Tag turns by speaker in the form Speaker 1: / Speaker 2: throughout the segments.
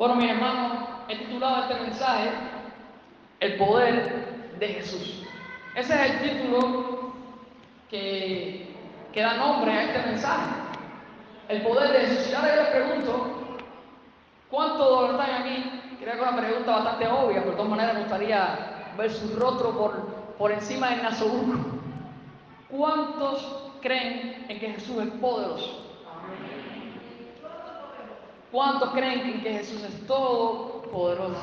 Speaker 1: Bueno, mis hermanos, he titulado este mensaje El poder de Jesús. Ese es el título que, da nombre a este mensaje. El poder de Jesús. Y ahora yo les pregunto, ¿cuántos están aquí? Creo que es una pregunta bastante obvia, pero de todas maneras me gustaría ver su rostro por, por encima del nasobuco. ¿Cuántos creen en que Jesús es poderoso? ¿Cuántos creen en que Jesús es todopoderoso?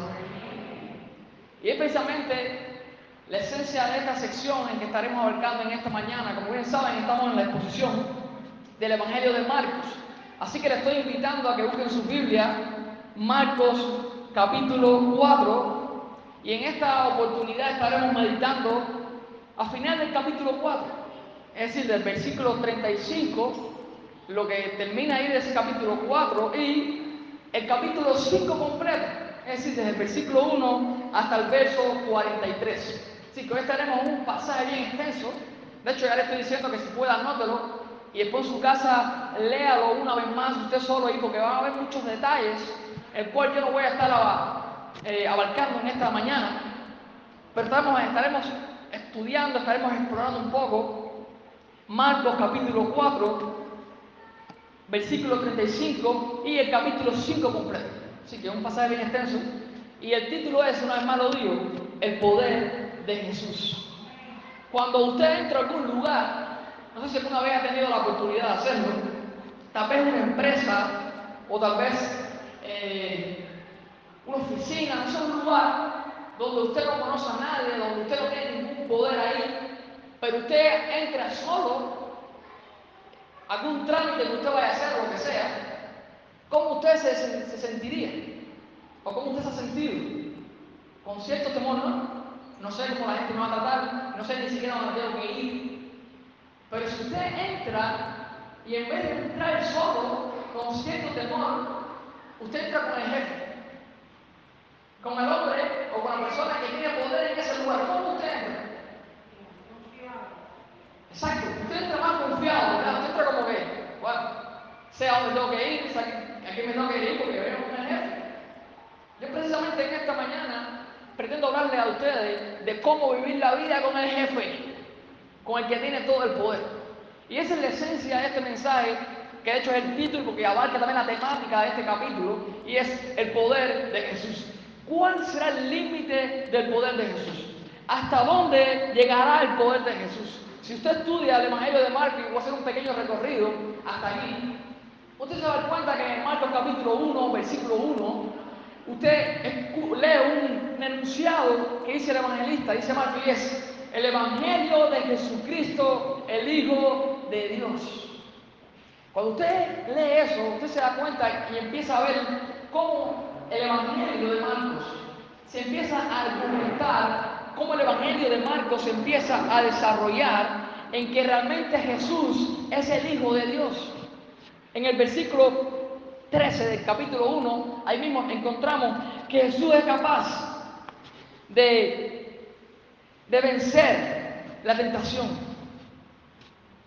Speaker 1: Y es precisamente la esencia de esta sección en que estaremos abarcando en esta mañana. Como bien saben, estamos en la exposición del Evangelio de Marcos. Así que les estoy invitando a que busquen su Biblia, Marcos capítulo 4, y en esta oportunidad estaremos meditando a final del capítulo 4, es decir, del versículo 35 lo que termina ahí de ese capítulo 4 y el capítulo 5 completo, es decir, desde el versículo 1 hasta el verso 43. Así que hoy en un pasaje bien extenso. De hecho, ya le estoy diciendo que si puede anótelo y después en su casa léalo una vez más usted solo ahí porque van a haber muchos detalles, el cual yo no voy a estar eh, abarcando en esta mañana. Pero estaremos, estaremos estudiando, estaremos explorando un poco Marcos capítulo 4 versículo 35 y el capítulo 5 completo. Así que es un pasaje bien extenso. Y el título es, una vez más lo digo, el poder de Jesús. Cuando usted entra a algún lugar, no sé si alguna vez ha tenido la oportunidad de hacerlo, tal vez una empresa o tal vez eh, una oficina, no sé, un lugar donde usted no conoce a nadie, donde usted no tiene ningún poder ahí, pero usted entra solo algún trámite que usted vaya a hacer, lo que sea, ¿cómo usted se, sentiría? ¿O cómo usted se ha sentido? Con cierto temor, ¿no? No sé cómo la gente me va a tratar, no sé ni siquiera dónde tengo que ir. Pero si usted entra y en vez de entrar solo, con cierto temor, usted entra con el jefe, con el hombre o con la persona que tiene poder en ese lugar, ¿cómo usted entra? Exacto, usted entra más confiado, ¿verdad? Usted entra como que, bueno, sé a dónde tengo que ir, sé me tengo que ir porque veo un jefe. Yo precisamente en esta mañana pretendo hablarle a ustedes de cómo vivir la vida con el jefe, con el que tiene todo el poder. Y esa es la esencia de este mensaje, que de hecho es el título porque abarca también la temática de este capítulo, y es el poder de Jesús. ¿Cuál será el límite del poder de Jesús? ¿Hasta dónde llegará el poder de Jesús? Si usted estudia el Evangelio de Marcos, y voy a hacer un pequeño recorrido hasta aquí, usted se va a dar cuenta que en Marcos capítulo 1, versículo 1, usted lee un enunciado que dice el evangelista, dice Marcos, y es el Evangelio de Jesucristo, el Hijo de Dios. Cuando usted lee eso, usted se da cuenta y empieza a ver cómo el Evangelio de Marcos se empieza a argumentar cómo el Evangelio de Marcos empieza a desarrollar en que realmente Jesús es el Hijo de Dios. En el versículo 13 del capítulo 1, ahí mismo encontramos que Jesús es capaz de, de vencer la tentación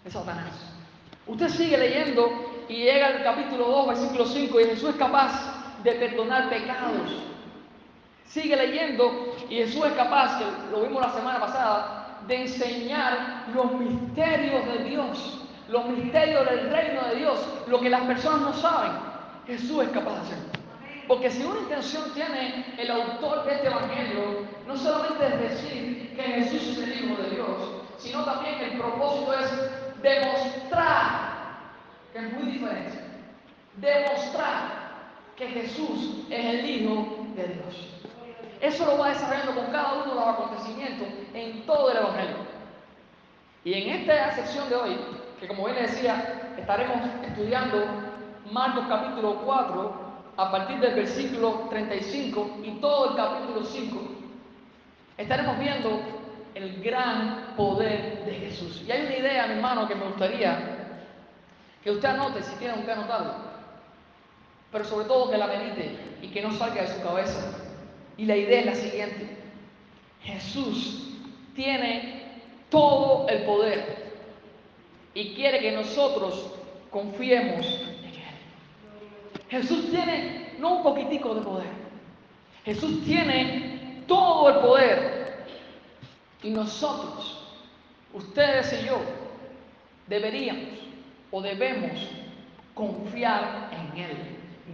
Speaker 1: de Satanás. Usted sigue leyendo y llega al capítulo 2, versículo 5, y Jesús es capaz de perdonar pecados. Sigue leyendo y Jesús es capaz, que lo vimos la semana pasada, de enseñar los misterios de Dios, los misterios del reino de Dios, lo que las personas no saben. Jesús es capaz de hacerlo. Porque si una intención tiene el autor de este evangelio, no solamente es decir que Jesús es el Hijo de Dios, sino también el propósito es demostrar, que es muy diferente, demostrar que Jesús es el Hijo de Dios. Eso lo va desarrollando con cada uno de los acontecimientos en todo el Evangelio. Y en esta sección de hoy, que como bien les decía, estaremos estudiando Marcos capítulo 4 a partir del versículo 35 y todo el capítulo 5, estaremos viendo el gran poder de Jesús. Y hay una idea, mi hermano, que me gustaría que usted anote si tiene un que anotarlo, pero sobre todo que la medite y que no salga de su cabeza. Y la idea es la siguiente. Jesús tiene todo el poder y quiere que nosotros confiemos en Él. Jesús tiene no un poquitico de poder. Jesús tiene todo el poder. Y nosotros, ustedes y yo, deberíamos o debemos confiar en Él,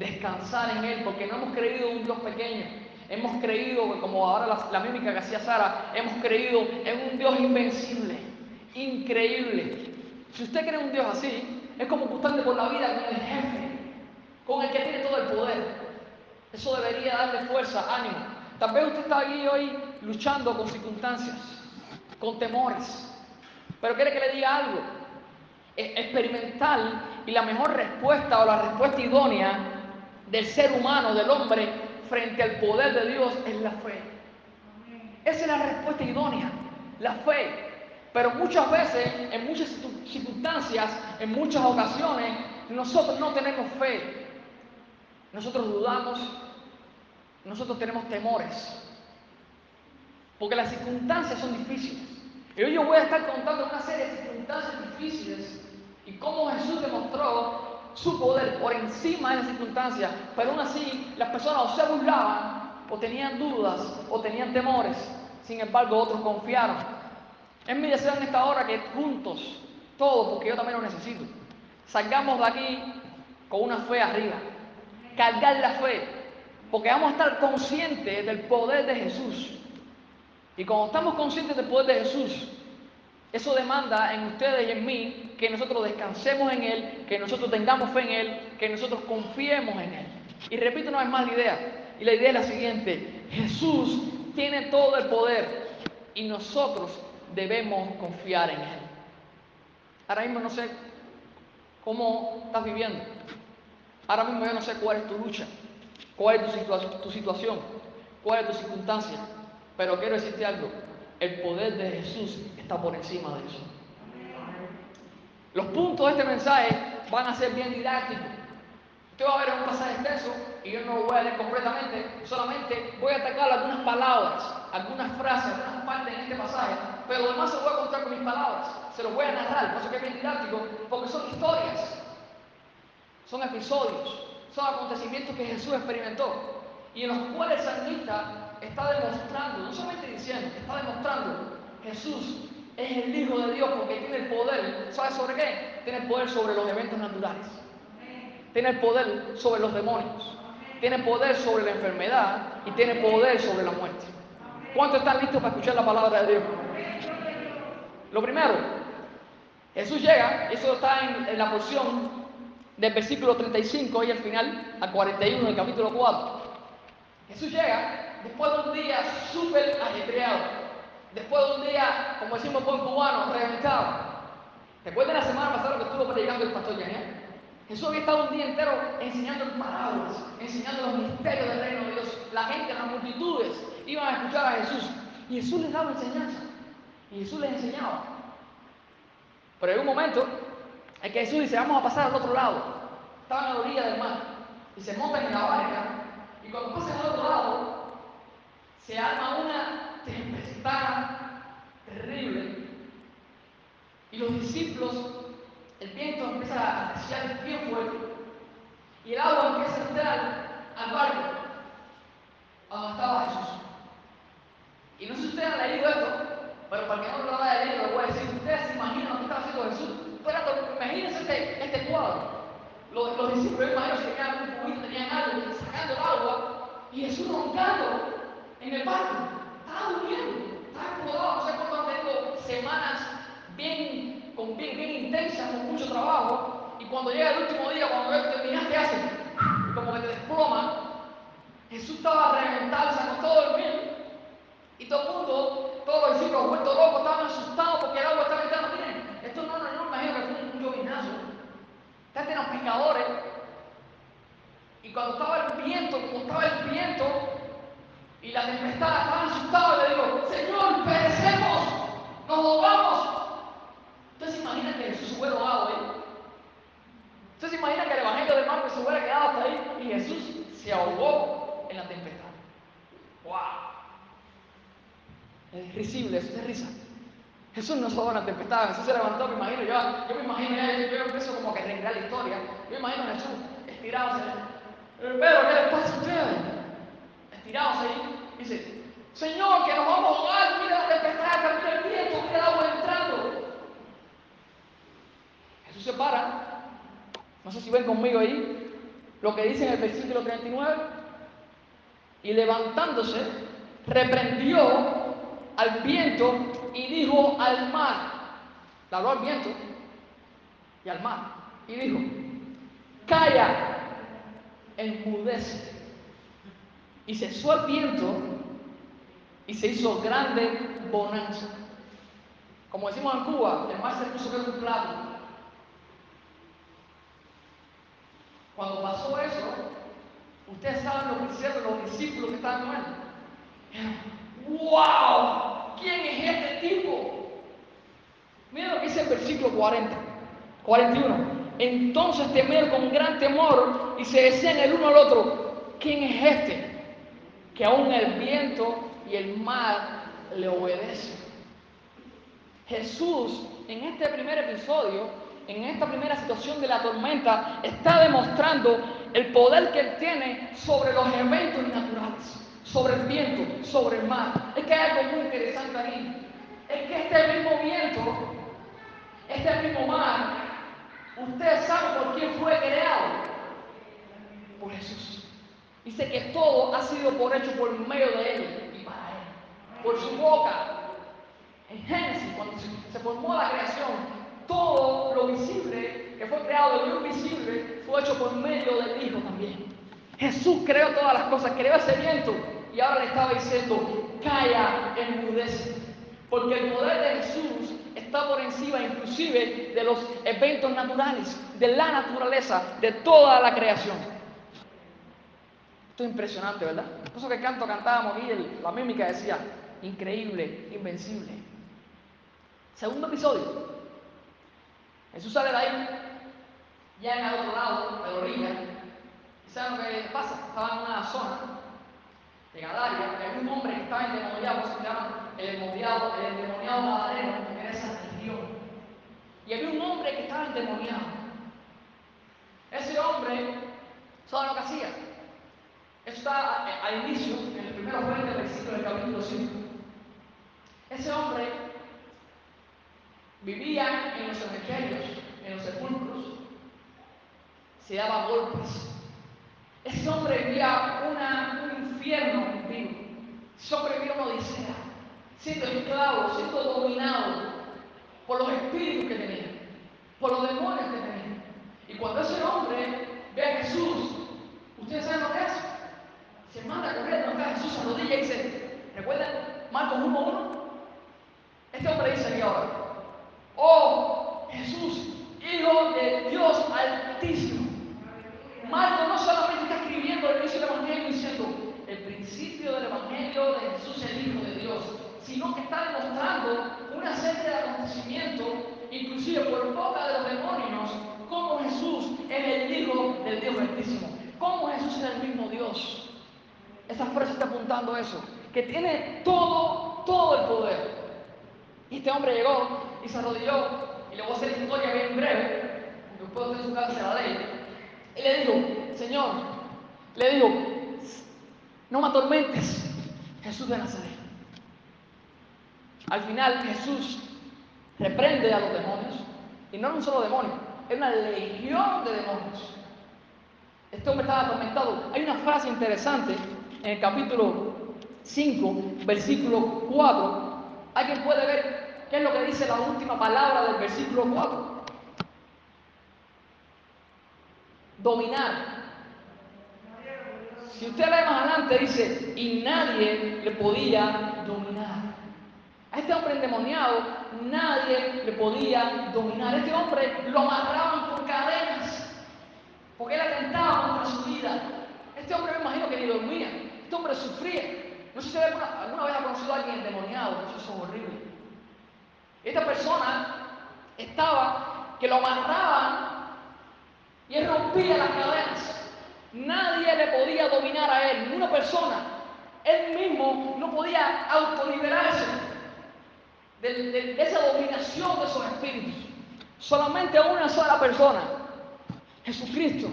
Speaker 1: descansar en Él, porque no hemos creído en un Dios pequeño. Hemos creído, como ahora la, mímica que hacía Sara, hemos creído en un Dios invencible, increíble. Si usted cree en un Dios así, es como gustando por la vida con el jefe, con el que tiene todo el poder. Eso debería darle fuerza, ánimo. Tal vez usted está aquí hoy luchando con circunstancias, con temores, pero quiere que le diga algo. Experimental y la mejor respuesta o la respuesta idónea del ser humano, del hombre, frente al poder de Dios es la fe. Esa es la respuesta idónea, la fe. Pero muchas veces, en muchas circunstancias, en muchas ocasiones, nosotros no tenemos fe. Nosotros dudamos, nosotros tenemos temores. Porque las circunstancias son difíciles. Y hoy yo voy a estar contando una serie de circunstancias difíciles y cómo Jesús demostró su poder por encima de las circunstancias. Pero aún así, las personas o se burlaban, o tenían dudas, o tenían temores. Sin embargo, otros confiaron. Es mi deseo en esta hora que juntos, todos, porque yo también lo necesito, salgamos de aquí con una fe arriba. Cargar la fe. Porque vamos a estar conscientes del poder de Jesús. Y cuando estamos conscientes del poder de Jesús, eso demanda en ustedes y en mí que nosotros descansemos en Él, que nosotros tengamos fe en Él, que nosotros confiemos en Él. Y repito una vez más la idea. Y la idea es la siguiente. Jesús tiene todo el poder y nosotros debemos confiar en Él. Ahora mismo no sé cómo estás viviendo. Ahora mismo yo no sé cuál es tu lucha, cuál es tu, tu situación, cuál es tu circunstancia. Pero quiero decirte algo. El poder de Jesús está por encima de eso. Los puntos de este mensaje van a ser bien didácticos. Usted va a ver un pasaje extenso y yo no lo voy a leer completamente, solamente voy a atacar algunas palabras, algunas frases, algunas partes en este pasaje, pero lo demás se lo voy a contar con mis palabras, se los voy a narrar, por eso que es bien didáctico, porque son historias, son episodios, son acontecimientos que Jesús experimentó y en los cuales el salmista está demostrando, no solamente diciendo, está demostrando Jesús es el Hijo de Dios porque tiene el poder. ¿Sabe sobre qué? Tiene el poder sobre los eventos naturales. Tiene el poder sobre los demonios. Tiene poder sobre la enfermedad y tiene poder sobre la muerte. ¿Cuántos están listos para escuchar la palabra de Dios? Lo primero, Jesús llega, eso está en, la porción del versículo 35 y al final, al 41 del capítulo 4. Jesús llega después de un día súper ajetreado después de un día, como decimos buen cubano, reventado. De la semana pasada que estuvo predicando el pastor Daniel, Jesús había estado un día entero enseñando parábolas, enseñando los misterios del reino de Dios. La gente, las multitudes iban a escuchar a Jesús. Y Jesús les daba enseñanza. Y Jesús les enseñaba. Pero hay un momento en que Jesús dice, vamos a pasar al otro lado. Estaban a la orilla del mar. Y se montan en la barca. Y cuando pasan al otro lado, se arma una tempestad terrible. Y los discípulos, el viento empieza a arreciar bien fuerte. Y el agua empieza a entrar al barco donde estaba Jesús. Y no sé si ustedes han leído esto, pero para que no lo haya leído, lo voy a decir. Ustedes se imaginan lo que estaba haciendo Jesús. imagínense este, este cuadro. Los, los discípulos, imagino, que tenían un cubito, tenían algo, sacando el agua, y Jesús roncando en el barco. Estaba durmiendo, estaba acomodado, no sé cuánto tenido semanas bien, con, bien, bien intensas, con mucho trabajo, y cuando llega el último día, cuando él terminaste, hace como que te desploma. Jesús estaba reventado, se acostó a dormir, y todo el mundo, todos los discípulos vueltos locos, estaban asustados porque el agua estaba entrando. Miren, esto no, no, no me imagino que fue un, un llovinazo. Ustedes eran pescadores, y cuando estaba el viento, como estaba el viento, y la tempestad estaban asustados, le digo, Señor, perecemos, nos ahogamos. ¿Usted se imagina que Jesús se hubiera ahogado ahí? ¿Usted se imagina que el Evangelio de Marcos se hubiera quedado hasta ahí y Jesús se ahogó en la tempestad? ¡Wow! Es risible, eso es risa. Jesús no se ahogó en la tempestad, Jesús se levantó, me imagino, yo, yo me imagino, yo, empiezo como que a arreglar la historia. Yo me imagino a Jesús estirado, Pero, ¿qué les pasa a ustedes? Estirados ahí. Señor, que nos vamos a ahogar, mira la tempestad, mira el viento, mira el agua entrando. Jesús se para. No sé si ven conmigo ahí lo que dice en el versículo 39. Y levantándose, reprendió al viento y dijo al mar, le habló al viento y al mar, y dijo, calla, enmudece. Y cesó el viento y se hizo grande bonanza. Como decimos en Cuba, el mar se puso que un plato. Cuando pasó eso, ustedes saben lo que hicieron los discípulos que estaban con él. ¡Wow! ¿Quién es este tipo? Mira lo que dice el versículo 40, 41. Entonces temer con gran temor y se decían el uno al otro, ¿quién es este? Que aún el viento y el mar le obedecen. Jesús en este primer episodio, en esta primera situación de la tormenta, está demostrando el poder que él tiene sobre los eventos naturales, sobre el viento, sobre el mar. Es que hay algo muy interesante ahí. Es que este mismo viento, este mismo mar, Ustedes saben por quién fue creado. Por Jesús. Dice que todo ha sido por hecho por medio de Él. Por su boca. En Génesis, cuando se formó la creación, todo lo visible que fue creado de lo invisible fue hecho por medio del Hijo también. Jesús creó todas las cosas, creó ese viento y ahora le estaba diciendo, calla, enmudece. Porque el poder de Jesús está por encima inclusive de los eventos naturales, de la naturaleza, de toda la creación. Esto es impresionante, ¿verdad? Por eso que canto cantábamos y la mímica decía, increíble, invencible. Segundo episodio. Jesús sale de ahí, ya en el otro lado, de la orilla. ¿Y saben lo que pasa? Estaba en una zona de Gadaria, había un hombre que estaba endemoniado, se llama el endemoniado, el endemoniado Gadareno, que era esa. Y había un hombre que estaba endemoniado. Ese hombre, ¿saben lo que hacía? Eso está al inicio, en el primero 20 versículo del capítulo 5. Ese hombre vivía en los cementerios, en los sepulcros, se daba golpes. Ese hombre vivía un infierno vivo. Ese hombre vivía una odisea, siendo esclavo, siendo dominado por los espíritus que tenía, por los demonios que tenía. Y cuando ese hombre ve a Jesús, ¿ustedes saben lo que hace? Se manda a correr, no Jesús se arrodilla y dice, ¿recuerdan Marcos 1.1? Este hombre dice aquí ahora, oh Jesús, Hijo de Dios Altísimo. Marcos no solamente está escribiendo el inicio del Evangelio diciendo el principio del Evangelio de Jesús el Hijo de Dios, sino que está demostrando una serie de acontecimientos, inclusive por boca de los demonios, cómo Jesús es el Hijo del Dios Altísimo, cómo Jesús es el mismo Dios. Esta frase está apuntando a eso, que tiene todo, todo el poder. Y este hombre llegó y se arrodilló, y le voy a hacer historia bien breve, porque puedo hacer su casa de ley. Y le digo, Señor, le digo, no me atormentes, Jesús de Nazaret. Al final Jesús reprende a los demonios, y no era un solo demonio, era una legión de demonios. Este hombre estaba atormentado. Hay una frase interesante en el capítulo 5, versículo 4. ¿Alguien puede ver qué es lo que dice la última palabra del versículo 4? Dominar. Si usted lee más adelante, dice, y nadie le podía dominar. A este hombre endemoniado nadie le podía dominar. Este hombre lo amarraban con cadenas, porque él atentaba contra su vida. Este hombre me imagino que ni dormía. Este hombre sufría. No sé si alguna, vez ha conocido a alguien endemoniado, eso es horrible. Esta persona estaba que lo amarraban y él rompía las cadenas. Nadie le podía dominar a él, ninguna persona. Él mismo no podía autoliberarse de, de, esa dominación de esos espíritus. Solamente una sola persona, Jesucristo,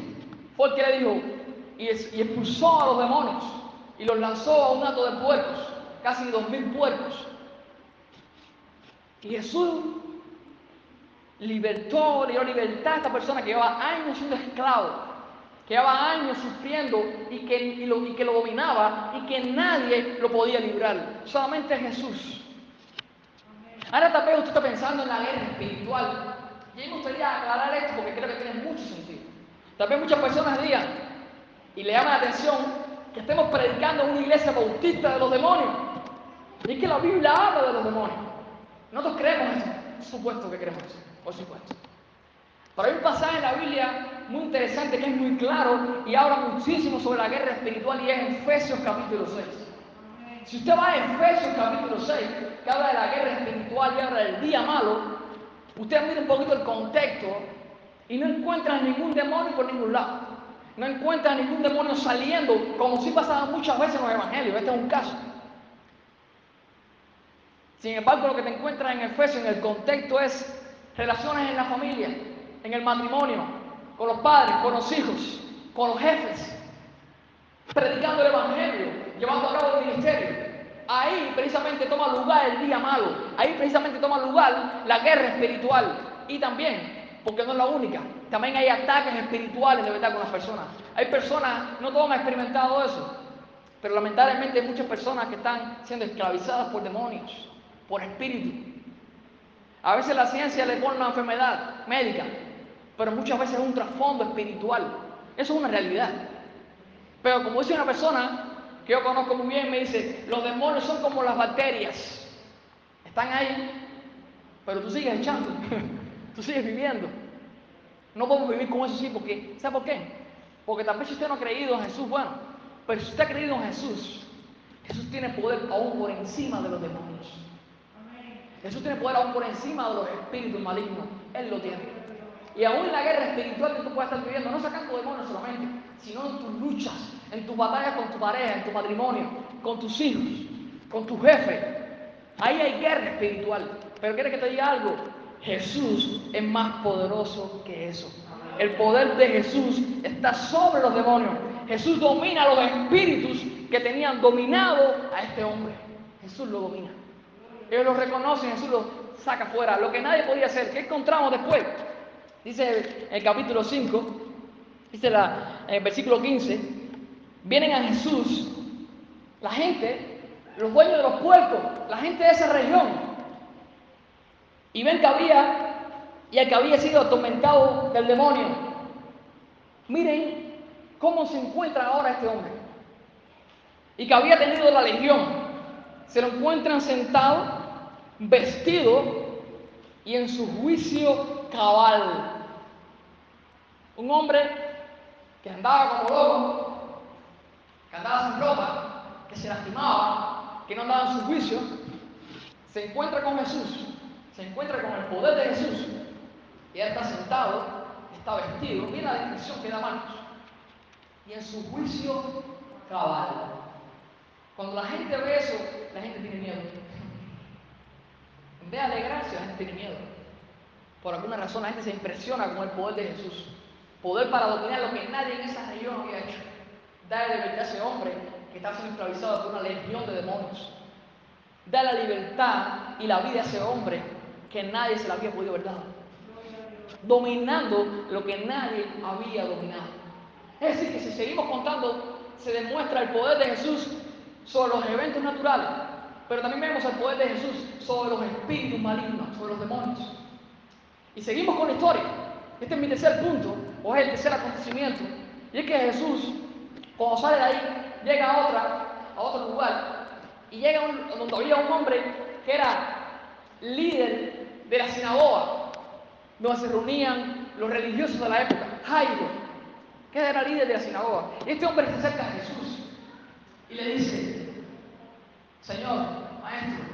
Speaker 1: fue el que le dijo, y expulsó a los demonios y los lanzó a un hato de puercos, casi dos mil puercos. Y Jesús libertó, le dio libertad a esta persona que llevaba años siendo esclavo, que llevaba años sufriendo y que, lo, y que lo dominaba y que nadie lo podía librar, solamente Jesús. Ahora tal vez usted está pensando en la guerra espiritual. Y a me gustaría aclarar esto porque creo que tiene mucho sentido. Tal vez muchas personas digan y le llama la atención que estemos predicando en una iglesia bautista de los demonios. Y es que la Biblia habla de los demonios. Nosotros creemos eso. Por supuesto que creemos eso. Por supuesto. Pero hay un pasaje en la Biblia muy interesante que es muy claro y habla muchísimo sobre la guerra espiritual y es Efesios capítulo 6. Si usted va a Efesios capítulo 6, que habla de la guerra espiritual y habla del día malo, usted mira un poquito el contexto y no encuentra ningún demonio por ningún lado. No encuentra ningún demonio saliendo, como sí pasaba muchas veces en los evangelios. Este es un caso. Sin embargo, lo que te encuentras en Efesios, en el contexto, es relaciones en la familia, en el matrimonio, con los padres, con los hijos, con los jefes, predicando el Evangelio, llevando a cabo el ministerio. Ahí precisamente toma lugar el día malo, ahí precisamente toma lugar la guerra espiritual y también, porque no es la única, también hay ataques espirituales de verdad con las personas. Hay personas, no todos han experimentado eso, pero lamentablemente hay muchas personas que están siendo esclavizadas por demonios, por espíritus. A veces la ciencia le pone una enfermedad médica, pero muchas veces es un trasfondo espiritual. Eso es una realidad. Pero como dice una persona que yo conozco muy bien, me dice, los demonios son como las bacterias. Están ahí, pero tú sigues echando, tú sigues viviendo. No podemos vivir con eso sí, porque, ¿sabe por qué? Porque tal vez si usted no ha creído en Jesús, bueno, pero si usted ha creído en Jesús, Jesús tiene poder aún por encima de los demonios. Jesús tiene poder aún por encima de los espíritus malignos. Él lo tiene. Y aún en la guerra espiritual que tú puedas estar viviendo, no sacando demonios solamente, sino en tus luchas, en tus batallas con tu pareja, en tu matrimonio, con tus hijos, con tu jefe. Ahí hay guerra espiritual. Pero quiere que te diga algo. Jesús es más poderoso que eso. El poder de Jesús está sobre los demonios. Jesús domina los espíritus que tenían dominado a este hombre. Jesús lo domina. Ellos lo reconocen, Jesús lo saca fuera. Lo que nadie podía hacer. ¿Qué encontramos después? Dice el capítulo 5, dice la, en el versículo 15, vienen a Jesús la gente, los dueños de los puertos, la gente de esa región, y ven que había, y el que había sido atormentado del demonio. Miren cómo se encuentra ahora este hombre, y que había tenido la legión. Se lo encuentran sentado, vestido y en su juicio cabal. Un hombre que andaba como loco, que andaba sin ropa, que se lastimaba, que no andaba en su juicio, se encuentra con Jesús, se encuentra con el poder de Jesús, y él está sentado, está vestido, mira la descripción que da Marcos, y en su juicio cabal. Cuando la gente ve eso, la gente tiene miedo. En vez de alegrarse, la gente tiene miedo. Por alguna razón la gente se impresiona con el poder de Jesús. Poder para dominar lo que nadie en esa región había hecho. Darle libertad a ese hombre que está siendo esclavizado por una legión de demonios. Dar la libertad y la vida a ese hombre que nadie se la había podido haber. Dominando lo que nadie había dominado. Es decir, que si seguimos contando, se demuestra el poder de Jesús sobre los eventos naturales, pero también vemos el poder de Jesús sobre los espíritus malignos, sobre los demonios. Y seguimos con la historia. Este es mi tercer punto, o es el tercer acontecimiento. Y es que Jesús, cuando sale de ahí, llega a, otra, a otro lugar y llega donde había un hombre que era líder de la sinagoga, donde se reunían los religiosos de la época, Jairo, que era líder de la sinagoga. Este hombre se acerca a Jesús y le dice, Señor, maestro,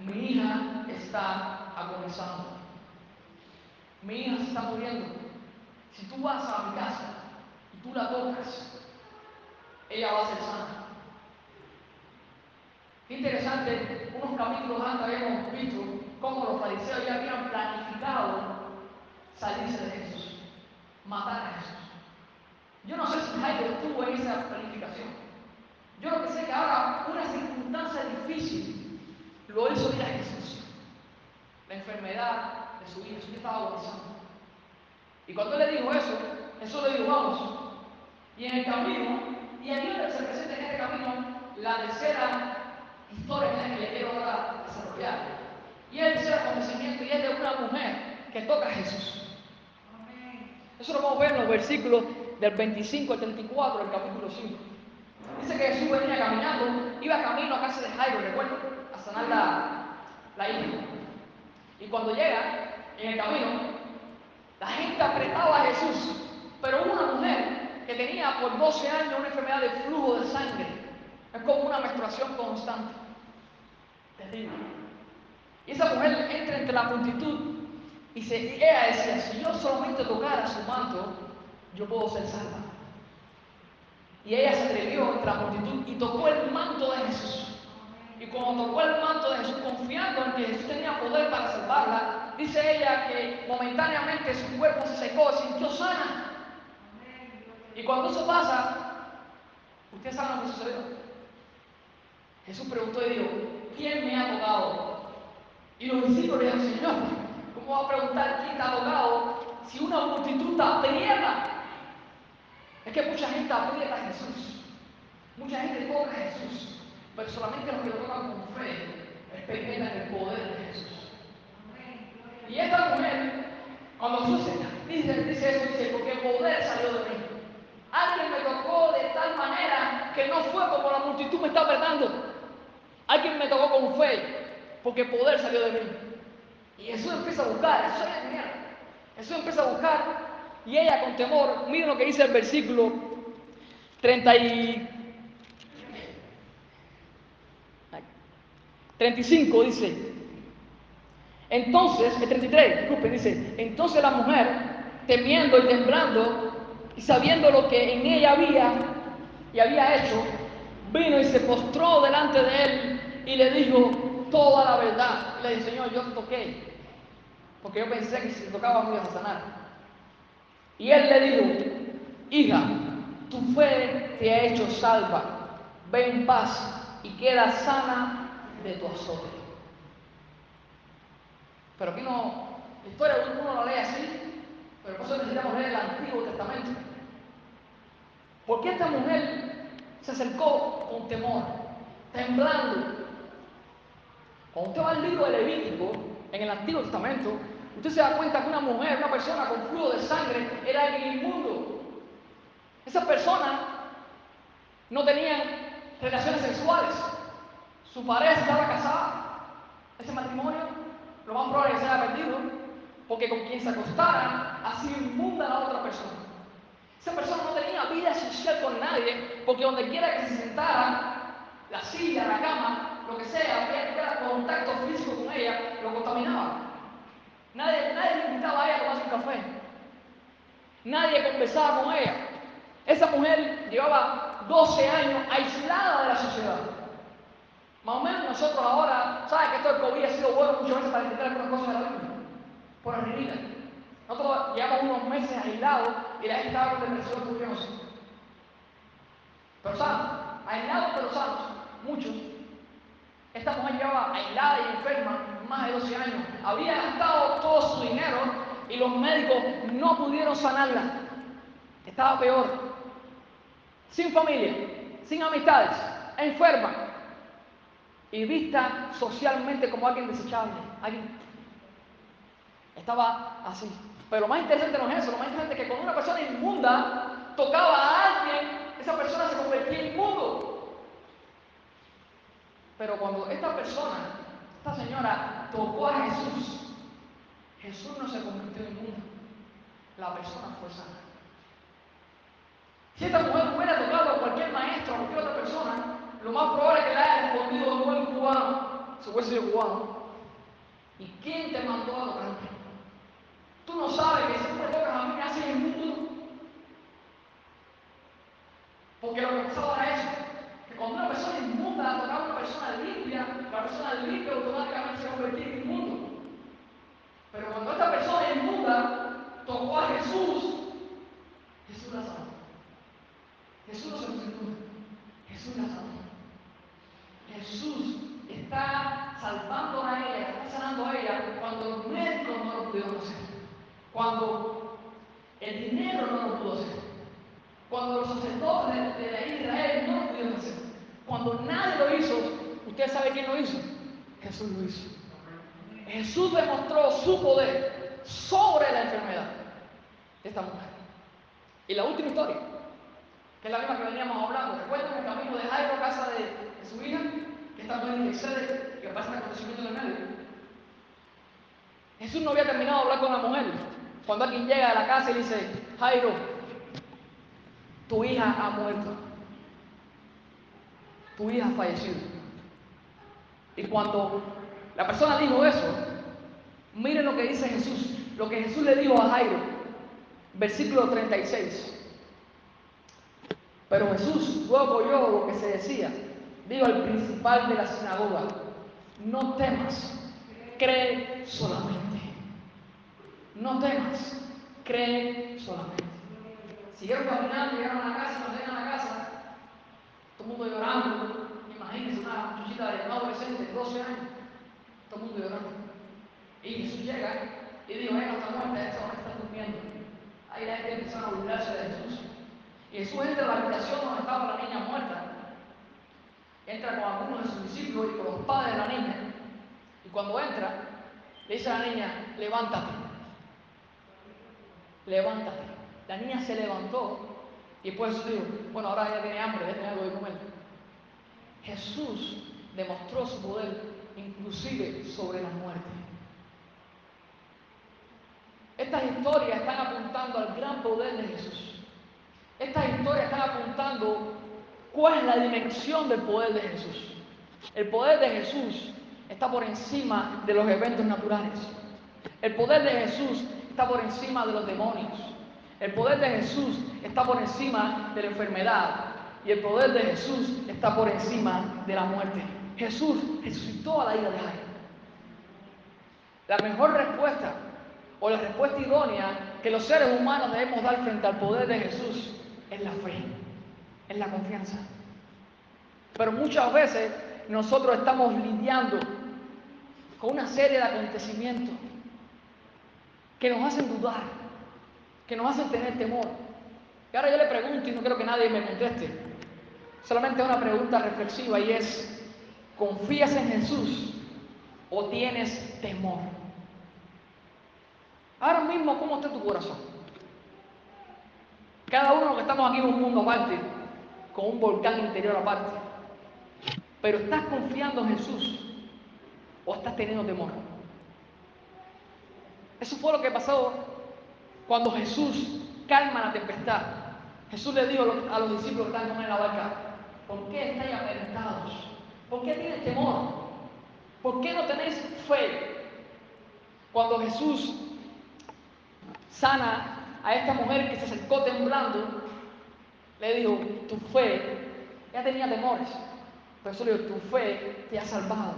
Speaker 1: mi hija está agonizando. Mi hija se está muriendo. Si tú vas a mi casa y tú la tocas, ella va a ser sana. Qué interesante, unos capítulos antes habíamos visto cómo los fariseos ya habían planificado salirse de Jesús, matar a Jesús. Yo no sé si Jairo estuvo en esa planificación. Yo lo que sé es que ahora una circunstancia difícil lo hizo ir a Jesús. La enfermedad de su hija, su hija estaba agonizando. Y cuando le dijo eso, Jesús le dijo, vamos. Y en el camino, y aquí se presenta en este camino la tercera historia que le quiero ahora desarrollar. Y es el tercer acontecimiento y es de una mujer que toca a Jesús. Eso lo vamos a ver en los versículos del 25 al 34 del capítulo 5. Dice que Jesús venía caminando, iba camino a casa de Jairo, recuerdo, a sanar la, la hija. Y cuando llega en el camino, la gente apretaba a Jesús, pero una mujer que tenía por 12 años una enfermedad de flujo de sangre, es como una menstruación constante. Terrible. Y esa mujer entra entre la multitud y, se, ella decía, si yo solamente tocara su manto, yo puedo ser salva. Y ella se atrevió entre la multitud y tocó el manto de Jesús. Y cuando tocó el manto de Jesús, confiando en que Jesús tenía poder para salvarla, dice ella que momentáneamente su cuerpo se secó, se sintió sana. Y cuando eso pasa, ustedes saben lo que sucedió. Jesús preguntó y dijo, ¿quién me ha tocado? Y los discípulos le dijeron, Señor, ¿cómo va a preguntar quién ha tocado si una multitud aprieta? Es que mucha gente aprieta a Jesús. Mucha gente toca a Jesús. Pero solamente los que lo tocan con fe experimentan el poder de Jesús. Y esta mujer, cuando Jesús dice, dice eso, dice, porque el poder salió de mí. Alguien me tocó de tal manera que no fue como la multitud me está apretando. Alguien me tocó con fe, porque poder salió de mí. Y Jesús empieza a buscar, eso es genial. Jesús empieza a buscar y ella con temor, miren lo que dice el versículo 30 y 35 dice, entonces, el 33, disculpen, dice, entonces la mujer, temiendo y temblando, y sabiendo lo que en ella había y había hecho, vino y se postró delante de él y le dijo toda la verdad. Le dijo, Señor, yo toqué, porque yo pensé que si tocaba me ibas a sanar. Y él le dijo, hija, tu fe te ha hecho salva, ve en paz y queda sana de tu azote. Pero aquí no, la historia uno lo lee así, pero por eso necesitamos leer el Antiguo Testamento. Porque esta mujer se acercó con temor, temblando. Cuando usted va al libro de Levítico, en el Antiguo Testamento, usted se da cuenta que una mujer, una persona con flujo de sangre, era alguien inmundo. Esas personas no tenían relaciones sexuales. Su pareja estaba casada. Ese matrimonio, lo más probable que se haya perdido, porque con quien se acostara, así inmunda a la otra persona. Esa persona no tenía vida social con nadie, porque donde quiera que se sentara, la silla, la cama, lo que sea, había que contacto físico con ella, lo contaminaba. Nadie, nadie le invitaba a ella a tomarse un café. Nadie conversaba con ella. Esa mujer llevaba 12 años aislada de la sociedad. Más o menos nosotros ahora, ¿sabes que esto del COVID ha sido bueno muchas veces para entender algunas cosas de la Biblia? Por arriba. Nosotros llevamos unos meses aislados y la gente estaba con depresión curiosa. Pero sanos, aislados pero sanos, muchos. Esta mujer llevaba aislada y enferma más de 12 años. Había gastado todo su dinero y los médicos no pudieron sanarla. Estaba peor. Sin familia, sin amistades, enferma y vista socialmente como alguien desechable. Alguien estaba así. Pero lo más interesante no es eso, lo más interesante es que cuando una persona inmunda tocaba a alguien, esa persona se convertía en inmundo. Pero cuando esta persona, esta señora, tocó a Jesús, Jesús no se convirtió en inmundo. La persona fue sana. Si esta mujer hubiera tocado a cualquier maestro, a cualquier otra persona, lo más probable es que le haya respondido un buen cubano, se hubiese sido cubano. ¿Y quién te mandó a tocarte? Tú no sabes que si me tocas a mí haces inmundo. Porque lo que pasaba era eso, cuando una persona inmunda tocaba a una persona limpia, la persona limpia automáticamente se convertía en inmundo. Pero cuando esta persona inmunda tocó a Jesús, Jesús la sanó. se crucificó. Jesús la salvó. Jesús está salvando a ella, está sanando a ella cuando los médicos no lo pudieron hacer. Cuando el dinero no lo pudo hacer. Cuando los sacerdotes de, de, de Israel no lo pudieron hacer. Cuando nadie lo hizo, ¿usted sabe quién lo hizo? Jesús lo hizo. Jesús demostró su poder sobre la enfermedad de esta mujer. Y la última historia, que es la misma que veníamos hablando. ¿Recuerdan el camino de Jairo a casa de, de su hija? Que está muy excede, que pasa el acontecimiento en el medio. Jesús no había terminado de hablar con la mujer. Cuando alguien llega a la casa y dice, Jairo, tu hija ha muerto. Tu hija ha fallecido. Y cuando la persona dijo eso, miren lo que dice Jesús, lo que Jesús le dijo a Jairo, versículo 36. Pero Jesús luego oyó lo que se decía, dijo al principal de la sinagoga, no temas, cree solamente. No temas, cree solamente. Siguieron caminando, llegaron a la casa, cuando llegan a la casa, todo el mundo llorando. Imagínense una muchachita de un adolescente de 12 años, todo el mundo llorando. Y Jesús llega y dijo, ella no está muerta, esta mujer está durmiendo. Ahí la gente empezaron a burlarse de Jesús. Y Jesús entra a la habitación donde estaba la niña muerta. Entra con algunos de sus discípulos y con los padres de la niña. Y cuando entra, le dice a la niña, levántate. Levántate. La niña se levantó y después Jesús dijo, bueno, ahora ella tiene hambre, déjeme algo de comer. Jesús demostró su poder inclusive sobre la muerte. Estas historias están apuntando al gran poder de Jesús. Estas historias están apuntando cuál es la dimensión del poder de Jesús. El poder de Jesús está por encima de los eventos naturales. El poder de Jesús está por encima de los demonios. El poder de Jesús está por encima de la enfermedad. Y el poder de Jesús está por encima de la muerte. Jesús resucitó a la hija de Jairo. La mejor respuesta o la respuesta idónea que los seres humanos debemos dar frente al poder de Jesús es la fe, es la confianza. Pero muchas veces nosotros estamos lidiando con una serie de acontecimientos que nos hacen dudar, que nos hacen tener temor. Y ahora yo le pregunto y no quiero que nadie me conteste, solamente una pregunta reflexiva y es, ¿confías en Jesús o tienes temor? Ahora mismo, ¿cómo está tu corazón? Cada uno que estamos aquí en un mundo aparte, con un volcán interior aparte. Pero ¿estás confiando en Jesús o estás teniendo temor? Eso fue lo que pasó cuando Jesús calma la tempestad. Jesús le dijo a los discípulos que estaban con él en la barca, ¿por qué estáis amedrentados? ¿Por qué tienes temor? ¿Por qué no tenéis fe? Cuando Jesús sana a esta mujer que se acercó temblando, le dijo, tu fe, ella tenía temores, pero Jesús le dijo, tu fe te ha salvado.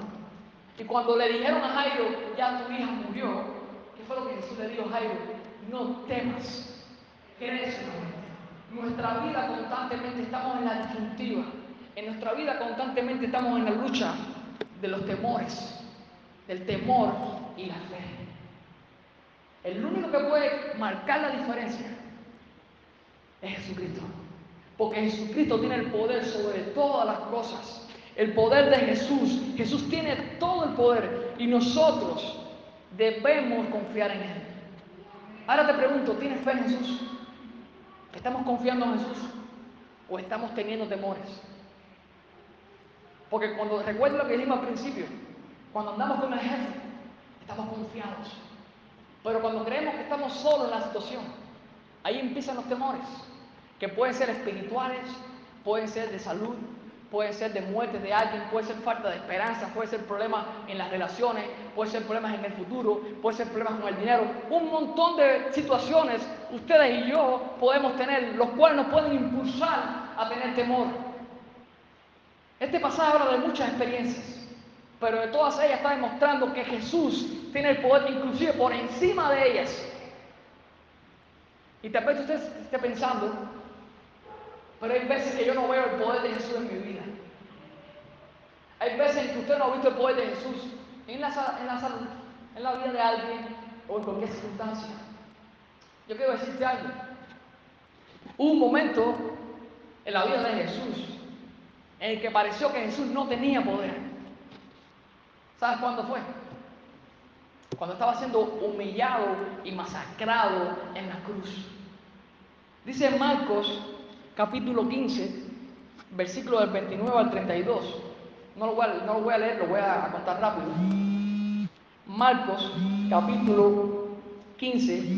Speaker 1: Y cuando le dijeron a Jairo, ya tu hija murió, ¿qué fue lo que Jesús le dijo a Jairo? No temas, solamente. Nuestra vida constantemente estamos en la disyuntiva. En nuestra vida constantemente estamos en la lucha de los temores, del temor y la fe. El único que puede marcar la diferencia es Jesucristo. Porque Jesucristo tiene el poder sobre todas las cosas. El poder de Jesús. Jesús tiene todo el poder y nosotros debemos confiar en Él. Ahora te pregunto, ¿tienes fe en Jesús? ¿Estamos confiando en Jesús? ¿O estamos teniendo temores? Porque cuando recuerdo lo que dijimos al principio, cuando andamos con el jefe, estamos confiados. Pero cuando creemos que estamos solos en la situación, ahí empiezan los temores, que pueden ser espirituales, pueden ser de salud, pueden ser de muerte de alguien, puede ser falta de esperanza, puede ser problemas en las relaciones, puede ser problemas en el futuro, puede ser problemas con el dinero. Un montón de situaciones ustedes y yo podemos tener, los cuales nos pueden impulsar a tener temor. Este pasaje habla de muchas experiencias, pero de todas ellas está demostrando que Jesús tiene el poder inclusive por encima de ellas. Y tal vez usted esté pensando, Pero hay veces que yo no veo el poder de Jesús en mi vida. Hay veces en que usted no ha visto el poder de Jesús en la, en la salud, en la vida de alguien o en cualquier circunstancia. Yo quiero decirte algo. Hubo un momento en la vida de Jesús en el que pareció que Jesús no tenía poder. ¿Sabes cuándo fue? Cuando estaba siendo humillado y masacrado en la cruz. Dice Marcos capítulo 15, versículo del 29 al 32. No lo voy a, no lo voy a leer, lo voy a contar rápido. Marcos capítulo 15,